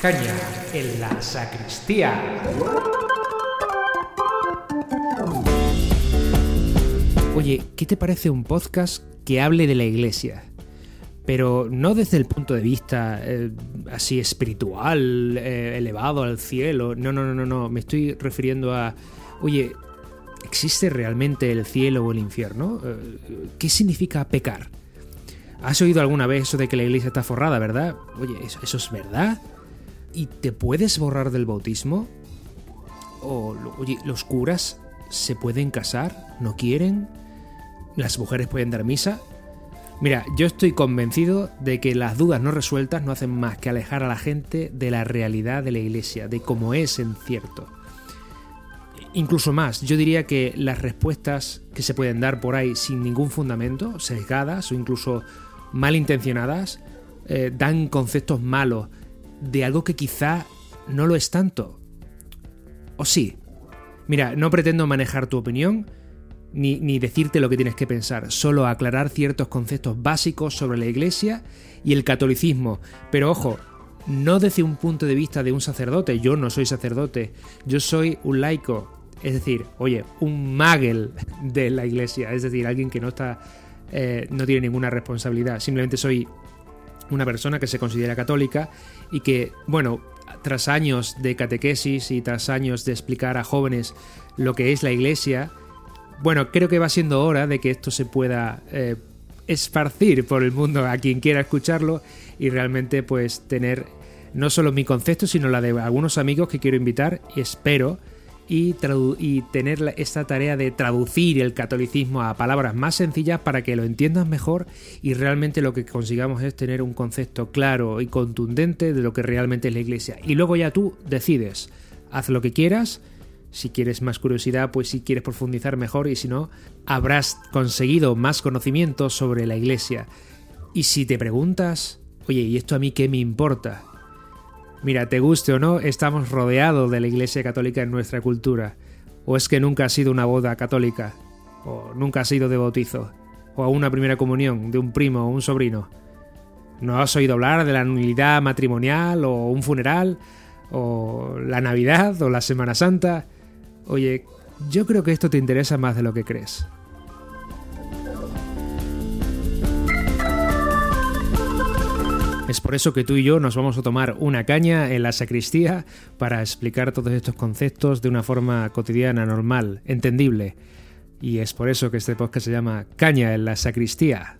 Caña en la sacristía. Oye, ¿qué te parece un podcast que hable de la iglesia? Pero no desde el punto de vista eh, así espiritual, eh, elevado al cielo. No, no, no, no, no. Me estoy refiriendo a, oye, ¿existe realmente el cielo o el infierno? Eh, ¿Qué significa pecar? ¿Has oído alguna vez eso de que la iglesia está forrada, verdad? Oye, ¿eso, eso es verdad? ¿Y te puedes borrar del bautismo? ¿O, oye, los curas se pueden casar? ¿No quieren? ¿Las mujeres pueden dar misa? Mira, yo estoy convencido de que las dudas no resueltas no hacen más que alejar a la gente de la realidad de la iglesia, de cómo es en cierto. Incluso más, yo diría que las respuestas que se pueden dar por ahí sin ningún fundamento, sesgadas o incluso malintencionadas, eh, dan conceptos malos de algo que quizá no lo es tanto. ¿O sí? Mira, no pretendo manejar tu opinión ni, ni, decirte lo que tienes que pensar, solo aclarar ciertos conceptos básicos sobre la Iglesia y el catolicismo. Pero ojo, no desde un punto de vista de un sacerdote, yo no soy sacerdote, yo soy un laico, es decir, oye, un magel de la Iglesia, es decir, alguien que no está, eh, no tiene ninguna responsabilidad, simplemente soy una persona que se considera católica y que, bueno, tras años de catequesis y tras años de explicar a jóvenes lo que es la iglesia, bueno, creo que va siendo hora de que esto se pueda eh, esparcir por el mundo a quien quiera escucharlo y realmente pues tener no solo mi concepto, sino la de algunos amigos que quiero invitar y espero y, tener esta tarea de traducir el catolicismo a palabras más sencillas para que lo entiendas mejor y realmente lo que consigamos es tener un concepto claro y contundente de lo que realmente es la iglesia. Y luego ya tú decides, haz lo que quieras, si quieres más curiosidad, pues si quieres profundizar mejor y si no, habrás conseguido más conocimiento sobre la iglesia. Y si te preguntas, oye, ¿y esto a mí qué me importa? Mira, te guste o no, estamos rodeados de la Iglesia Católica en nuestra cultura. ¿O es que nunca ha sido una boda católica? ¿O nunca ha sido de bautizo? ¿O a una primera comunión de un primo o un sobrino? ¿No has oído hablar de la nulidad matrimonial o un funeral? ¿O la Navidad o la Semana Santa? Oye, yo creo que esto te interesa más de lo que crees. Es por eso que tú y yo nos vamos a tomar una caña en la sacristía para explicar todos estos conceptos de una forma cotidiana, normal, entendible. Y es por eso que este podcast se llama Caña en la sacristía.